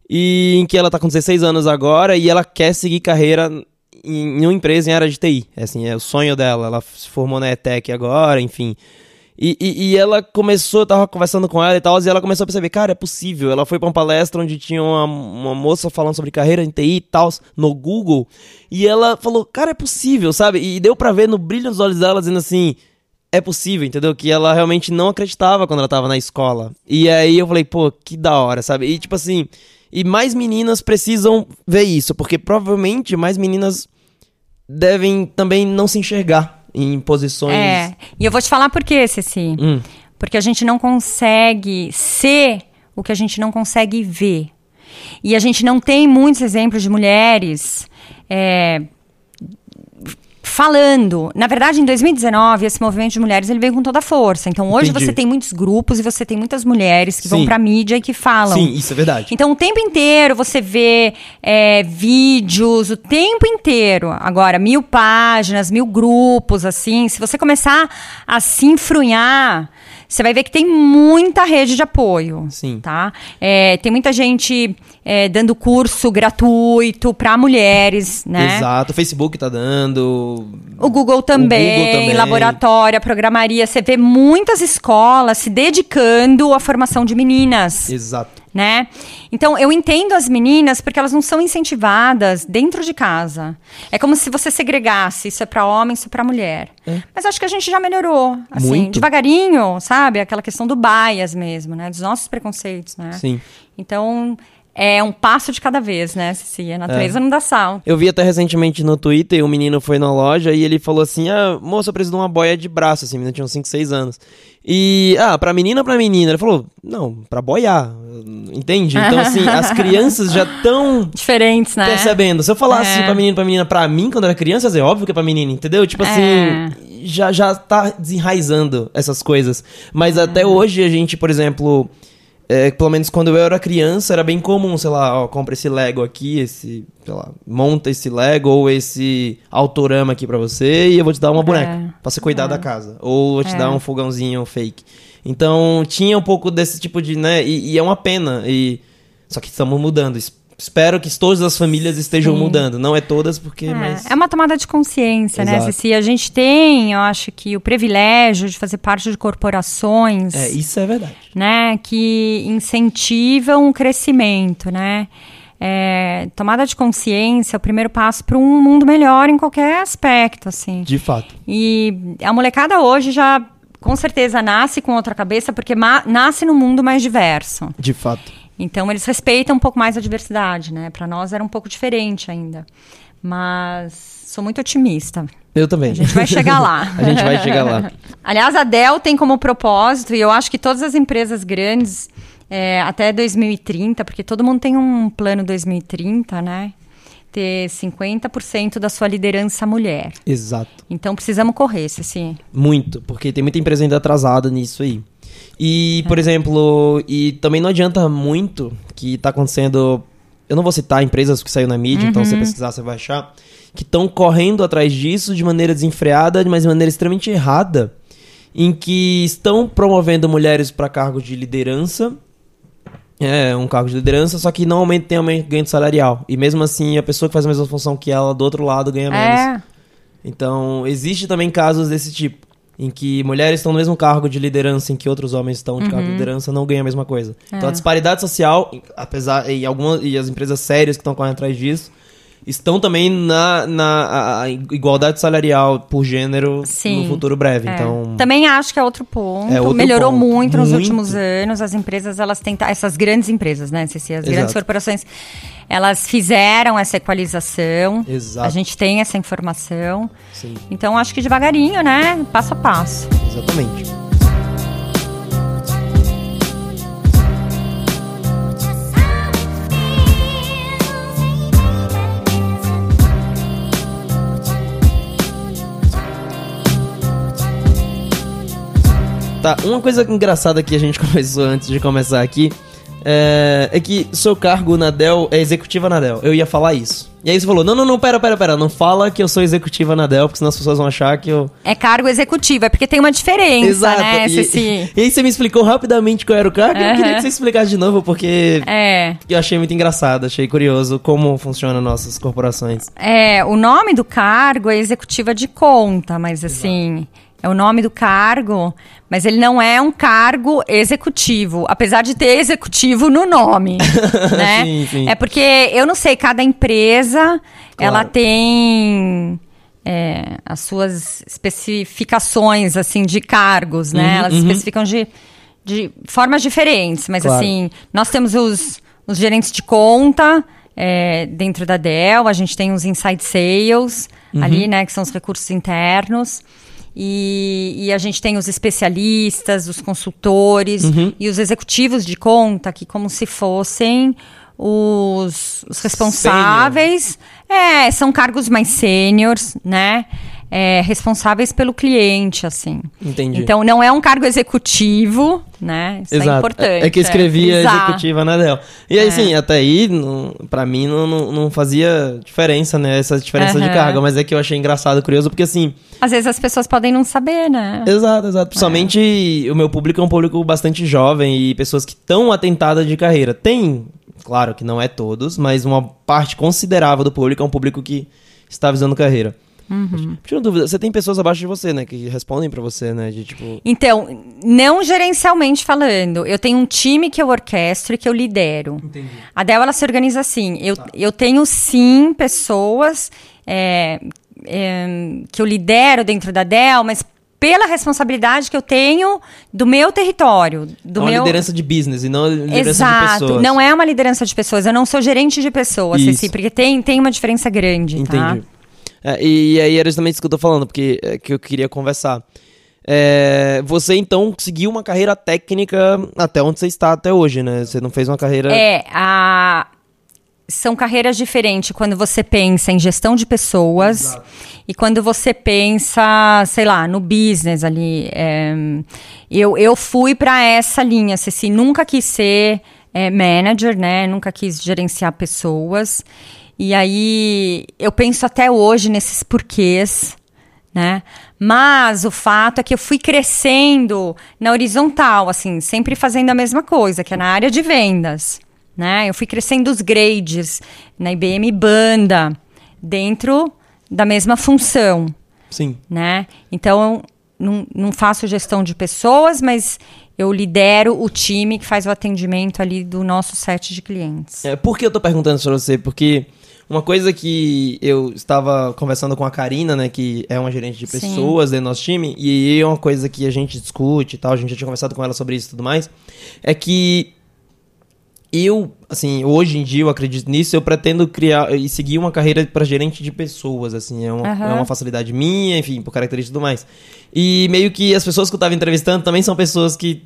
E em que ela tá com 16 anos agora e ela quer seguir carreira em, uma empresa em área de TI. É, assim, é o sonho dela. Ela se formou na ETEC agora, enfim. E, e, e, ela começou, eu tava conversando com ela e tal, e ela começou a perceber, cara, é possível. Ela foi pra uma palestra onde tinha uma, uma moça falando sobre carreira em TI e tal, no Google, e ela falou, cara, é possível, sabe? E deu pra ver no brilho dos olhos dela dizendo assim, é possível, entendeu? Que ela realmente não acreditava quando ela tava na escola. E aí eu falei, pô, que da hora, sabe? E tipo assim, e mais meninas precisam ver isso, porque provavelmente mais meninas devem também não se enxergar em posições. É. E eu vou te falar por quê, Ceci. Hum. Porque a gente não consegue ser o que a gente não consegue ver. E a gente não tem muitos exemplos de mulheres é, falando. Na verdade, em 2019, esse movimento de mulheres ele veio com toda a força. Então, hoje Entendi. você tem muitos grupos e você tem muitas mulheres que Sim. vão pra mídia e que falam. Sim, isso é verdade. Então, o tempo inteiro você vê é, vídeos, o tempo inteiro. Agora, mil páginas, mil grupos, assim. Se você começar a se enfrunhar você vai ver que tem muita rede de apoio. Sim. Tá? É, tem muita gente é, dando curso gratuito para mulheres, né? Exato. O Facebook tá dando. O Google também, o Google também. laboratório, programaria. Você vê muitas escolas se dedicando à formação de meninas. Exato né? Então, eu entendo as meninas porque elas não são incentivadas dentro de casa. É como se você segregasse, isso é para homem, isso é para mulher. É. Mas acho que a gente já melhorou, assim, Muito. devagarinho, sabe? Aquela questão do bias mesmo, né? Dos nossos preconceitos, né? Sim. Então, é um passo de cada vez, né, Cici? A natureza é. não dá sal. Eu vi até recentemente no Twitter, um menino foi na loja e ele falou assim: Ah, moça, eu preciso de uma boia de braço, assim, menina tinha uns 5, 6 anos. E, ah, pra menina ou pra menina? Ele falou: Não, pra boiar. Entende? Então, assim, as crianças já estão. Diferentes, né? Percebendo. Se eu falasse é. pra menina pra menina pra mim, quando era criança, é óbvio que é pra menina, entendeu? Tipo assim. É. Já, já tá desenraizando essas coisas. Mas até é. hoje a gente, por exemplo é, pelo menos quando eu era criança, era bem comum, sei lá, ó, compra esse Lego aqui, esse, sei lá, monta esse Lego ou esse autorama aqui para você e eu vou te dar uma é. boneca pra você cuidar é. da casa. Ou vou te é. dar um fogãozinho fake. Então, tinha um pouco desse tipo de, né, e, e é uma pena, e... Só que estamos mudando, espero que todas as famílias estejam Sim. mudando. Não é todas, porque. É, mas... é uma tomada de consciência, né, Exato. né, Ceci? A gente tem, eu acho que, o privilégio de fazer parte de corporações. É, isso é verdade. Né, que incentivam o crescimento, né? É, tomada de consciência é o primeiro passo para um mundo melhor em qualquer aspecto, assim. De fato. E a molecada hoje já com certeza nasce com outra cabeça porque nasce num mundo mais diverso. De fato. Então eles respeitam um pouco mais a diversidade, né? Para nós era um pouco diferente ainda. Mas sou muito otimista. Eu também. A gente vai chegar lá. a gente vai chegar lá. Aliás, a Dell tem como propósito, e eu acho que todas as empresas grandes, é, até 2030, porque todo mundo tem um plano 2030, né? Ter 50% da sua liderança mulher. Exato. Então precisamos correr, sim. Muito, porque tem muita empresa ainda atrasada nisso aí. E, por é. exemplo, e também não adianta muito que está acontecendo. Eu não vou citar empresas que saiu na mídia, uhum. então se você uhum. pesquisar, você vai achar. Que estão correndo atrás disso de maneira desenfreada, mas de maneira extremamente errada. Em que estão promovendo mulheres para cargos de liderança. É, um cargo de liderança, só que normalmente tem aumento ganho salarial. E mesmo assim, a pessoa que faz a mesma função que ela do outro lado ganha menos. É. Então, existe também casos desse tipo em que mulheres estão no mesmo cargo de liderança em que outros homens estão de uhum. cargo de uhum. liderança não ganham a mesma coisa. É. Então a disparidade social, apesar e algumas e as empresas sérias que estão correndo atrás disso, estão também na, na igualdade salarial por gênero Sim. no futuro breve. É. Então também acho que é outro ponto. É outro Melhorou ponto. muito nos muito. últimos anos. As empresas elas têm essas grandes empresas, né? As Exato. grandes corporações elas fizeram essa equalização. Exato. A gente tem essa informação. Sim. Então acho que devagarinho, né? Passo a passo. Exatamente. Tá, uma coisa engraçada que a gente começou antes de começar aqui é, é, que seu cargo na Dell é executiva na Dell. Eu ia falar isso. E aí você falou: não, não, não, pera, pera, pera. Não fala que eu sou executiva na Dell, porque senão as pessoas vão achar que eu. É cargo executivo, é porque tem uma diferença, Exato. né? E, e, e aí você me explicou rapidamente qual era o cargo. Uhum. Eu queria que você explicasse de novo, porque é. eu achei muito engraçado, achei curioso como funcionam nossas corporações. É, o nome do cargo é executiva de conta, mas assim. Exato é o nome do cargo, mas ele não é um cargo executivo, apesar de ter executivo no nome, né? sim, sim. É porque eu não sei, cada empresa claro. ela tem é, as suas especificações assim de cargos, né? Uhum, Elas uhum. especificam de, de formas diferentes, mas claro. assim nós temos os, os gerentes de conta é, dentro da Dell, a gente tem os inside sales uhum. ali, né? Que são os recursos internos. E, e, a gente tem os especialistas, os consultores uhum. e os executivos de conta, que como se fossem os, os responsáveis. É, são cargos mais sêniores, né? É, responsáveis pelo cliente, assim. Entendi. Então não é um cargo executivo, né? Isso é Exato. é importante. É que escrevia é, executiva na Dell. E aí, é. sim, até aí, não, pra mim, não, não, não, fazia diferença, né? Essa diferença uhum. de carga. Mas é que eu achei engraçado, curioso, porque assim. Às vezes as pessoas podem não saber, né? Exato, exato. Principalmente o meu público é um público bastante jovem e pessoas que estão atentadas de carreira. Tem, claro que não é todos, mas uma parte considerável do público é um público que está visando carreira. Uhum. Tira dúvida, você tem pessoas abaixo de você, né? Que respondem para você, né? De, tipo... Então, não gerencialmente falando. Eu tenho um time que eu orquestro e que eu lidero. Entendi. A Dell, ela se organiza assim. Eu, tá. eu tenho, sim, pessoas é, é, que eu lidero dentro da Dell, mas pela responsabilidade que eu tenho do meu território. Do é uma meu... liderança de business e não liderança Exato. de pessoas. Não é uma liderança de pessoas. Eu não sou gerente de pessoas, Ceci, porque tem, tem uma diferença grande, Entendi. tá? É, e, aí era justamente isso que eu tô falando, porque é, que eu queria conversar. É, você então seguiu uma carreira técnica até onde você está até hoje, né? Você não fez uma carreira. É, a... são carreiras diferentes quando você pensa em gestão de pessoas Exato. e quando você pensa, sei lá, no business ali. É... Eu, eu fui para essa linha, assim, nunca quis ser é, manager, né? Nunca quis gerenciar pessoas. E aí eu penso até hoje nesses porquês, né? Mas o fato é que eu fui crescendo na horizontal, assim, sempre fazendo a mesma coisa, que é na área de vendas, né? Eu fui crescendo os grades na IBM Banda, dentro da mesma função. Sim. Né? Então, não, não faço gestão de pessoas, mas eu lidero o time que faz o atendimento ali do nosso set de clientes. É, por que eu tô perguntando isso pra você? Porque Uma coisa que eu estava conversando com a Karina, né, que é uma gerente de pessoas Sim. do nosso time, e é uma coisa que a gente discute e tal, a gente já tinha conversado com ela sobre isso e tudo mais, é que eu, assim, hoje em dia eu acredito nisso, eu pretendo criar e seguir uma carreira para gerente de pessoas, assim, é uma, uhum. é uma facilidade minha, enfim, por características e tudo mais. E meio que as pessoas que eu estava entrevistando também são pessoas que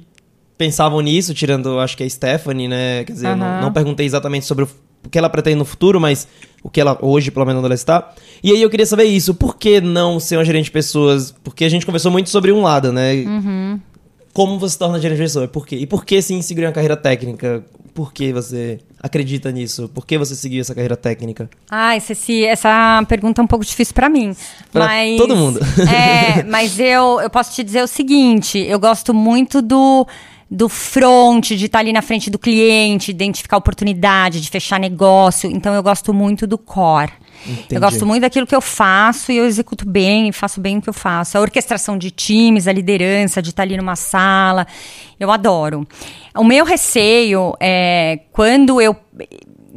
pensavam nisso, tirando, acho que a Stephanie, né? Quer dizer, uhum. não, não, perguntei exatamente sobre o, o, que ela pretende no futuro, mas o que ela hoje, pelo menos, onde ela está. E aí eu queria saber isso. Por que não ser uma gerente de pessoas? Porque a gente conversou muito sobre um lado, né? Uhum. Como você se torna gerente de pessoas? Por quê? E por que sim seguir uma carreira técnica? Por que você acredita nisso? Por que você seguiu essa carreira técnica? Ah, Ceci, essa pergunta é um pouco difícil para mim. Pra mas, todo mundo. É, mas eu, eu posso te dizer o seguinte: eu gosto muito do do front, de estar tá ali na frente do cliente, identificar oportunidade, de fechar negócio. Então eu gosto muito do core. Entendi. Eu gosto muito daquilo que eu faço e eu executo bem, faço bem o que eu faço. A orquestração de times, a liderança, de estar tá ali numa sala, eu adoro. O meu receio é quando eu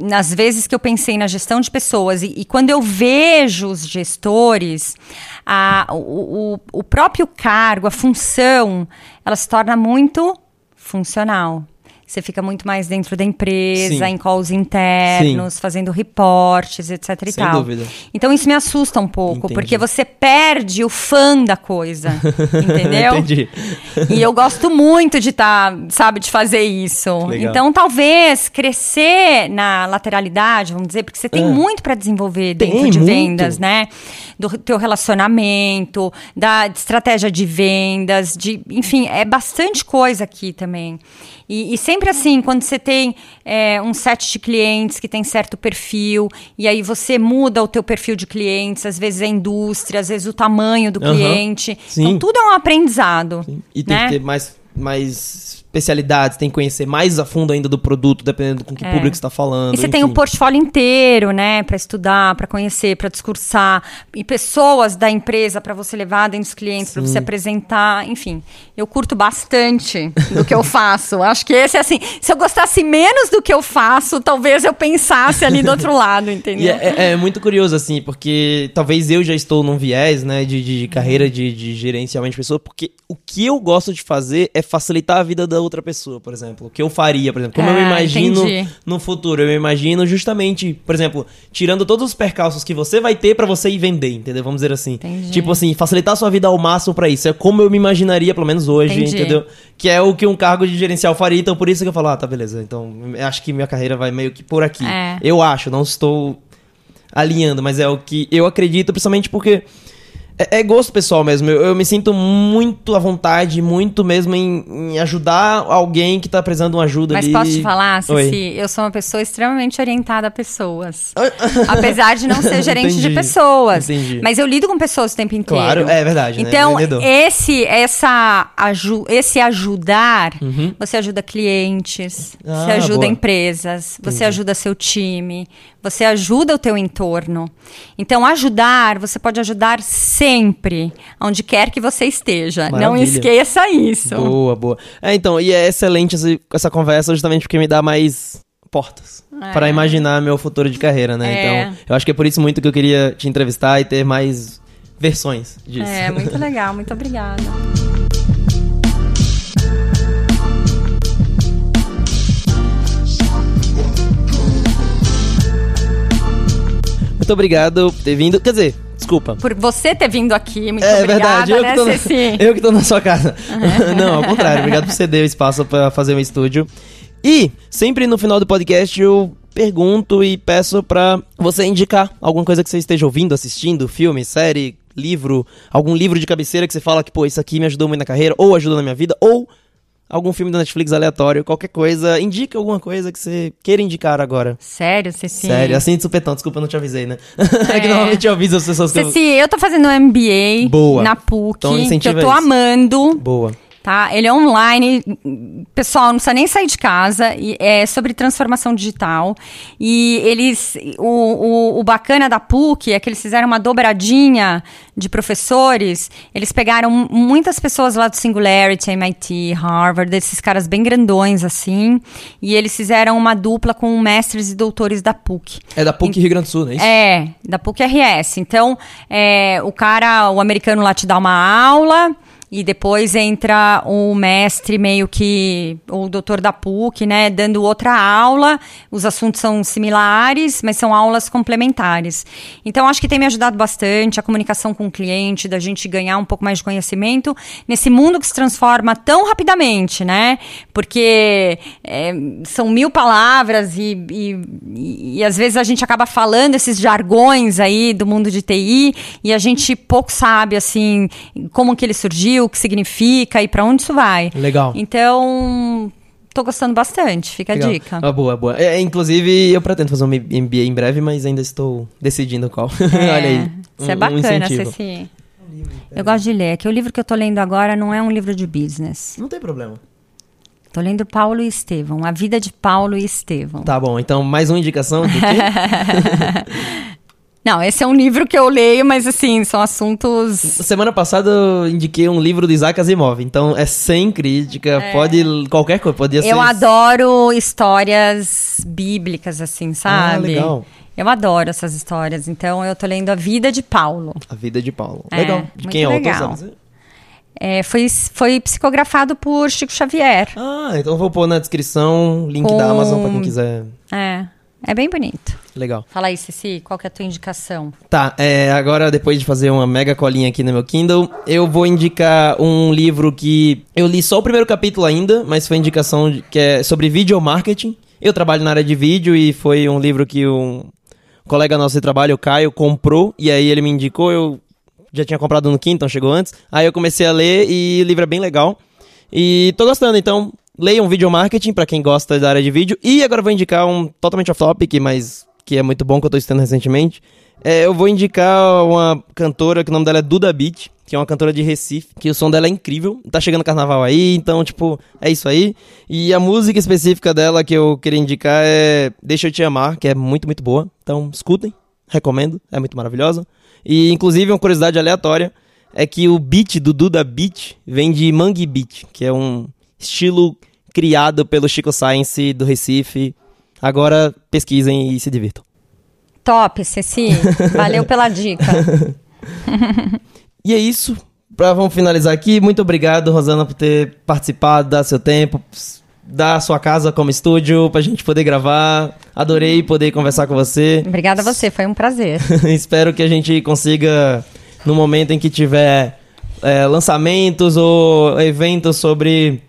nas vezes que eu pensei na gestão de pessoas e, e quando eu vejo os gestores, a, o, o, o próprio cargo, a função, ela se torna muito funcional. Você fica muito mais dentro da empresa, Sim. em calls internos, Sim. fazendo reportes, etc e Sem tal. Dúvida. Então isso me assusta um pouco, Entendi. porque você perde o fã da coisa, entendeu? Entendi. E eu gosto muito de estar, tá, sabe, de fazer isso. Legal. Então talvez crescer na lateralidade, vamos dizer, porque você tem ah. muito para desenvolver dentro tem, de muito. vendas, né? Do teu relacionamento, da estratégia de vendas, de, enfim, é bastante coisa aqui também. E, e sempre assim, quando você tem é, um set de clientes que tem certo perfil, e aí você muda o teu perfil de clientes, às vezes é indústria, às vezes o tamanho do uhum. cliente. Sim. Então tudo é um aprendizado. Sim. E tem né? que ter mais, mais especialidades, tem que conhecer mais a fundo ainda do produto, dependendo com que é. público está falando. E você enfim. tem o portfólio inteiro, né, para estudar, para conhecer, para discursar, e pessoas da empresa para você levar dentro dos clientes, para você apresentar, enfim. Eu curto bastante do que eu faço. Acho que esse é assim, se eu gostasse menos do que eu faço, talvez eu pensasse ali do outro lado, entendeu? É, é, é, muito curioso assim, porque talvez eu já estou num viés, né, de, de carreira de, de gerenciamento de pessoas, porque o que eu gosto de fazer é facilitar a vida da outra pessoa, por exemplo. O que eu faria, por exemplo. Como eu ah, imagino entendi. no futuro. Eu me imagino justamente, por exemplo, tirando todos os percalços que você vai ter para você ir vender, entendeu? Vamos dizer assim. Entendi. Tipo assim, facilitar a sua vida ao máximo para isso. É como eu me imaginaria, pelo menos hoje, entendi. entendeu? Que é o que um cargo de gerencial faria. Então, por isso que eu falo, ah, tá, beleza. Então, acho que minha carreira vai meio que por aqui. É. Eu acho, não estou alinhando, mas é o que eu acredito, principalmente porque é, é, gosto pessoal mesmo. Eu, eu, me sinto muito à vontade, muito mesmo em, em, ajudar alguém que tá precisando de uma ajuda Mas ali. posso te falar, Cici? Eu sou uma pessoa extremamente orientada a pessoas. Apesar de não ser gerente de pessoas. Entendi. Mas eu lido com pessoas o tempo inteiro. Claro, é verdade. Né? Então, né? esse, essa, aju esse ajudar, uhum. você ajuda clientes, ah, você ajuda boa. empresas, você Entendi. ajuda seu time, você ajuda o teu entorno. Então, ajudar, você pode ajudar sempre, onde quer que você esteja. Maravilha. Não esqueça isso. Boa, boa. É, então, e é excelente essa, conversa justamente porque me dá mais portas é. para imaginar meu futuro de carreira, né? É. Então, eu acho que é por isso muito que eu queria te entrevistar e ter mais versões disso. É, muito legal. Muito obrigada. Muito obrigado por ter vindo. Quer dizer, desculpa. Por você ter vindo aqui, muito é, obrigada, verdade. Eu, né, que tô na, eu que tô na sua casa. Não, ao contrário. Obrigado por ceder o espaço para fazer um estúdio. E, sempre no final do podcast, eu pergunto e peço pra você indicar alguma coisa que você esteja ouvindo, assistindo, filme, série, livro, algum livro de cabeceira que você fala que, pô, isso aqui me ajudou muito na carreira, ou ajudou na minha vida, ou algum filme da Netflix aleatório, qualquer coisa. Indica alguma coisa que você queira indicar agora. Sério, Ceci? Sério, assim de supetão. Desculpa, eu não te avisei, né? É, é que normalmente eu aviso as pessoas que Ceci, eu... eu tô fazendo um MBA Boa. na PUC, então, que eu tô amando. Boa. Tá? Ele é online, pessoal, não precisa nem sair de casa, e é sobre transformação digital. E eles, o, o, o bacana da PUC é que eles fizeram uma dobradinha de professores. Eles pegaram muitas pessoas lá do Singularity, MIT, Harvard, desses caras bem grandões assim, e eles fizeram uma dupla com mestres e doutores da PUC. É da PUC Rio Grande do Sul, não é isso? É, da PUC RS. Então, é, o cara, o americano lá te dá uma aula e depois entra o mestre meio que o doutor da PUC, né, dando outra aula. Os assuntos são similares, mas são aulas complementares. Então acho que tem me ajudado bastante a comunicação com o cliente, da gente ganhar um pouco mais de conhecimento nesse mundo que se transforma tão rapidamente, né? Porque é, são mil palavras e, e, e às vezes a gente acaba falando esses jargões aí do mundo de TI e a gente pouco sabe assim como que ele surgiu o que significa e para onde isso vai. Legal. Então, tô gostando bastante, fica Legal. a dica. Ah, boa, boa. É, inclusive, eu pretendo fazer um MBA em breve, mas ainda estou decidindo qual. É, Olha aí. Isso é um- um bacana, incentivo. Ceci. Eu gosto de ler, que o livro que eu tô lendo agora não é um livro de business. Não tem problema. Tô lendo Paulo e Estevão, A Vida de Paulo e Estevão. Tá bom, então mais uma indicação do quê? Não, esse é um livro que eu leio, mas assim, são assuntos. Semana passada eu indiquei um livro do Isaac Asimov, então é sem crítica, pode qualquer coisa, podia ser... Eu adoro histórias bíblicas, assim, sabe? Ah, legal. Eu adoro essas histórias. Então, eu tô lendo A Vida de Paulo. A Vida de Paulo. É, legal. De quem é o autor, sabe? É, foi, foi psicografado por Chico Xavier. Ah, então eu vou pôr na descrição link da Com- Amazon pra quem quiser. É, é bem bonito. Legal. Fala aí, Ceci, qual que é a tua indicação? Tá, é, agora depois de fazer uma mega colinha aqui no meu Kindle, eu vou indicar um livro que eu li só o primeiro capítulo ainda, mas foi indicação de- que é sobre video marketing. Eu trabalho na área de vídeo e foi um livro que um colega nosso de trabalho, o Caio, comprou e aí ele me indicou, eu já tinha comprado no Kindle, então chegou antes. Aí eu comecei a ler e o livro é bem legal. E tô gostando, então leiam video marketing pra quem gosta da área de vídeo. E agora vou indicar um totalmente off topic, mas que é muito bom que eu tô estudando recentemente. É, eu vou indicar uma cantora que o nome dela é Duda Beat, que é uma cantora de Recife, que o som dela é incrível. Tá chegando carnaval aí, então, tipo, é isso aí. E a música específica dela que eu queria indicar é Deixa Eu Te Amar, que é muito, muito boa. Então, escutem, recomendo, é muito maravilhosa. E, inclusive, uma curiosidade aleatória é que o beat do Duda Beat vem de Mangue Beat, que é um estilo criado pelo Chico Science do Recife. Agora pesquisem e se divirtam. Top, Ceci. Valeu pela dica. E é isso. Pra, vamos finalizar aqui. Muito obrigado, Rosana, por ter participado, dar seu tempo, dar sua casa como estúdio pra gente poder gravar. Adorei poder conversar com você. Obrigada a você, foi um prazer. Espero que a gente consiga, no momento em que tiver é, lançamentos ou eventos sobre.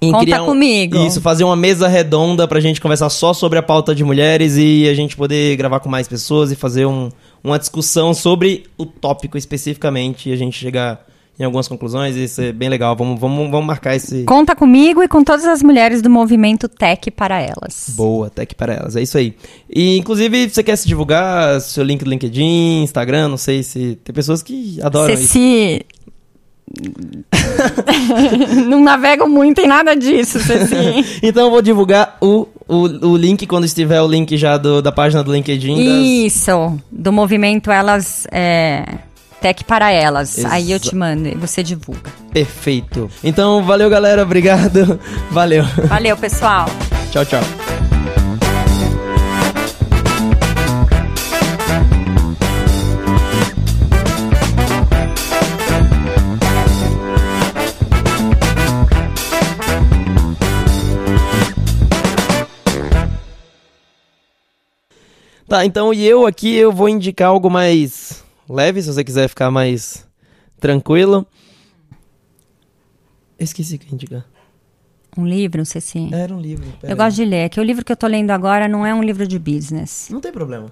Em Conta criar um- comigo. Isso, fazer uma mesa redonda pra gente conversar só sobre a pauta de mulheres e a gente poder gravar com mais pessoas e fazer um- uma discussão sobre o tópico especificamente e a gente chegar em algumas conclusões e isso é bem legal. Vamos, vamos, vamos marcar esse. Conta comigo e com todas as mulheres do movimento Tech para elas. Boa, que para elas. É isso aí. E, inclusive, você quer se divulgar? Seu link do LinkedIn, Instagram, não sei se. Tem pessoas que adoram isso. Ceci. não navego muito em nada disso, Ceci. Então eu vou divulgar o, o, o link quando estiver o link já do- da página do LinkedIn. das- Isso, do movimento Elas. É, Tech para elas. Exa- Aí eu te mando e você divulga. Perfeito. Então, valeu, galera. Obrigado. Valeu. Valeu, pessoal. tchau, tchau. Tá, então e eu aqui eu vou indicar algo mais leve, se você quiser ficar mais tranquilo. Eu esqueci o que indicar. Um livro, Ceci. Era um livro. Eu aí. gosto de ler, que o livro que eu tô lendo agora não é um livro de business. Não tem problema.